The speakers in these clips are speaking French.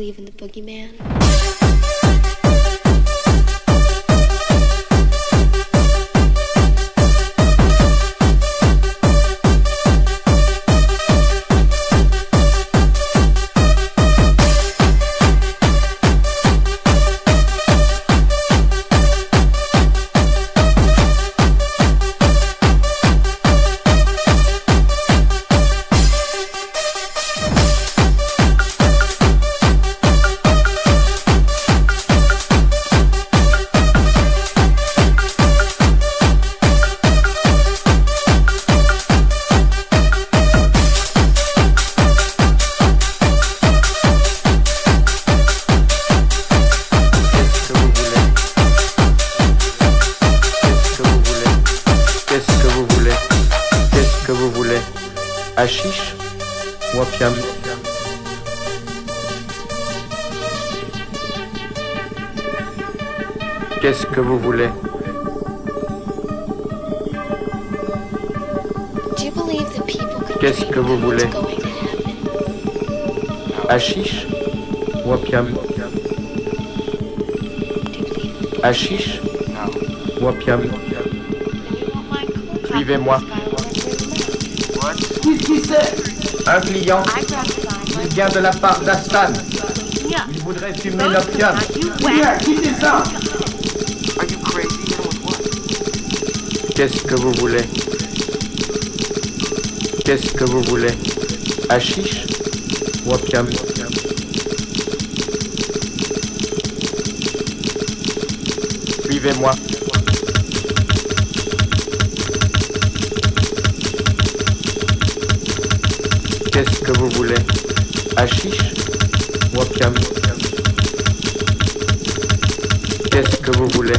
believe in the boogeyman? la part d'Astan. Il voudrait fumer l'opium. Quittez ça? Qu'est-ce que vous voulez? Qu'est-ce que vous voulez? Hachiche ou opium Suivez-moi. Qu'est-ce que vous voulez? Hachiche Wapcam Qu'est-ce que vous voulez?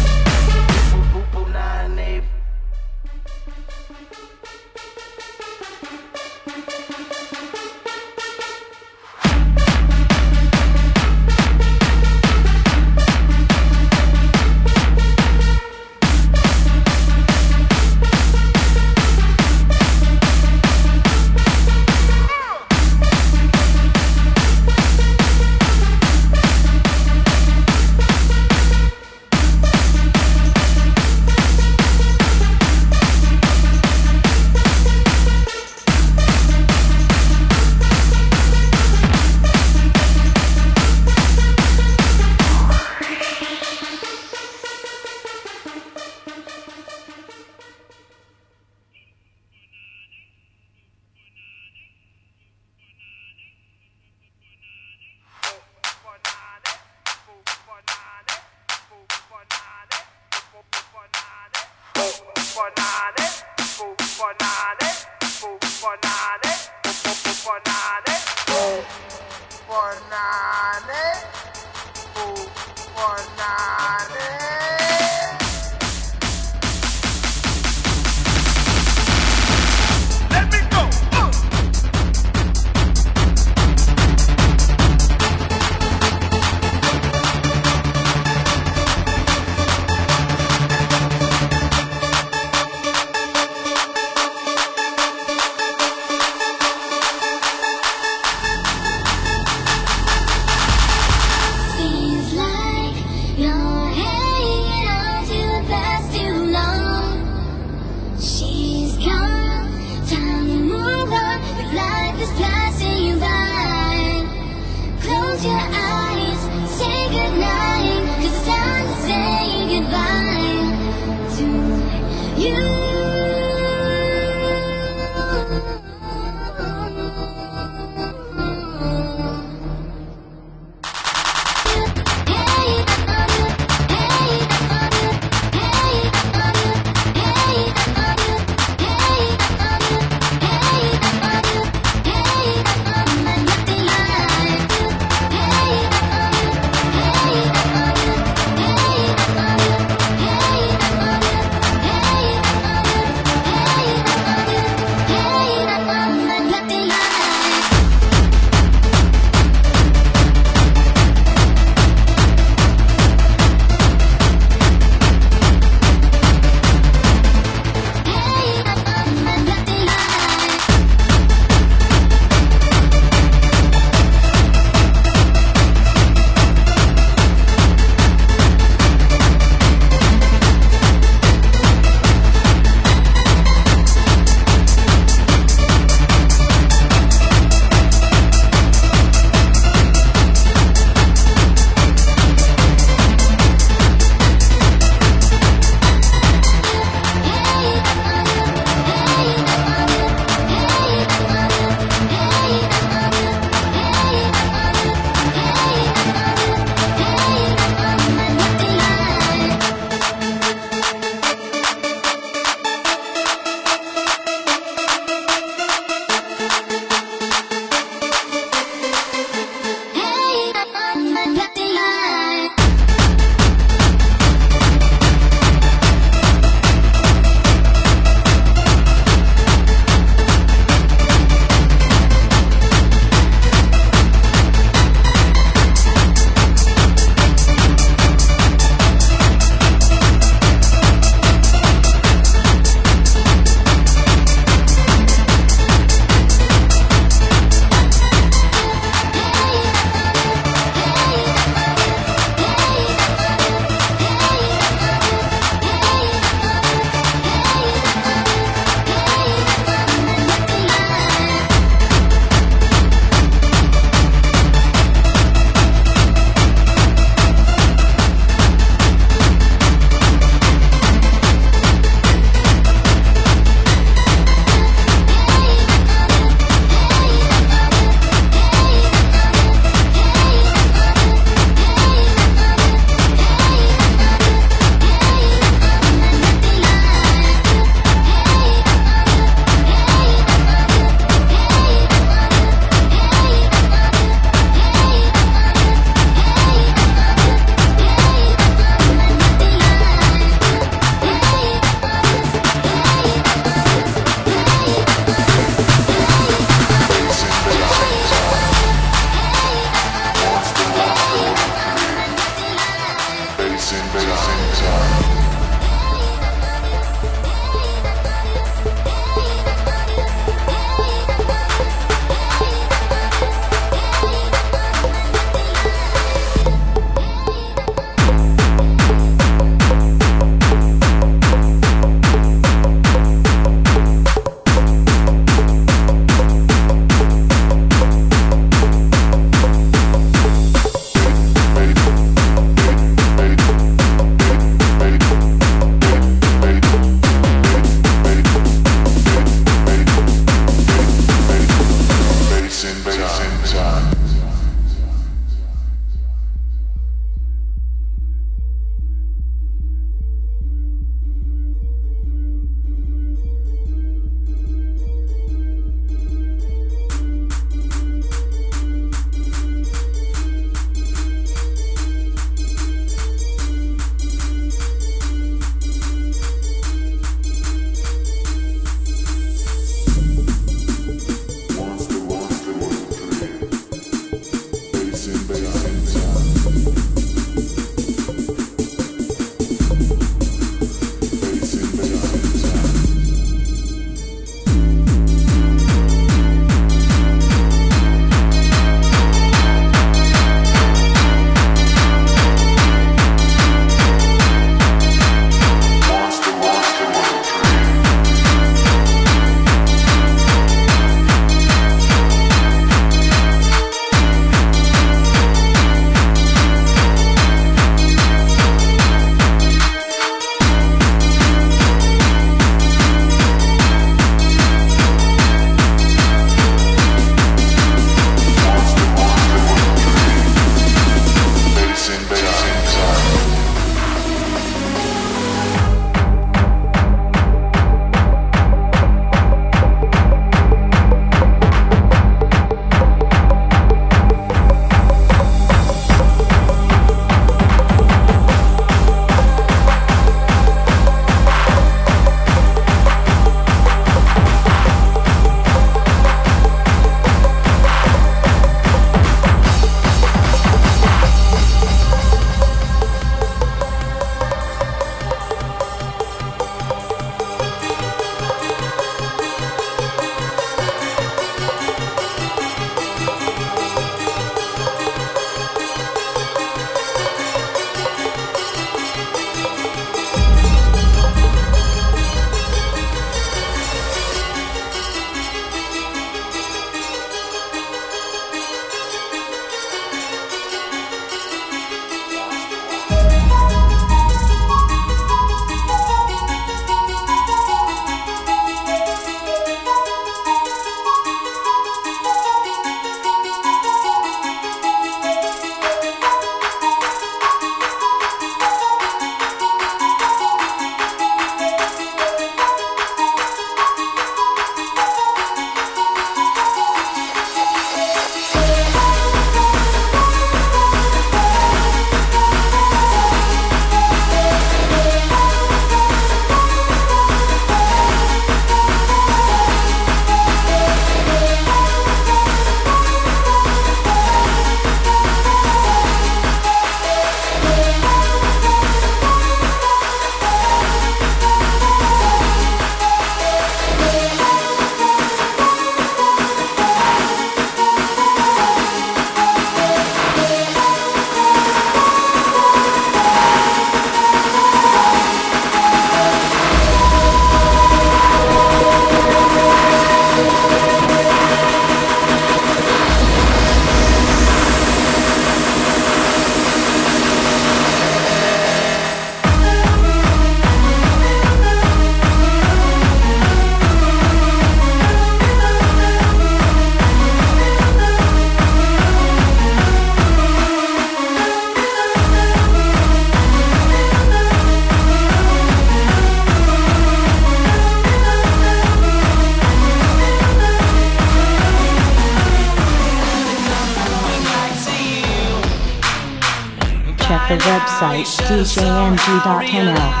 website djmg.nl.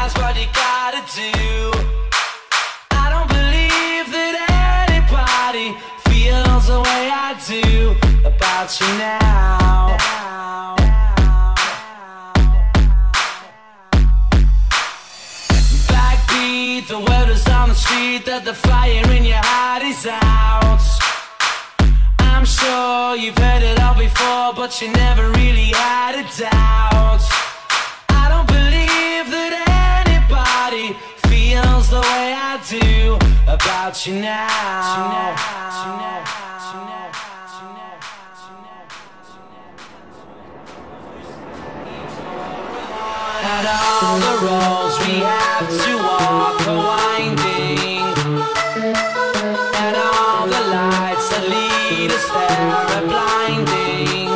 It's a lead, step, a blinding.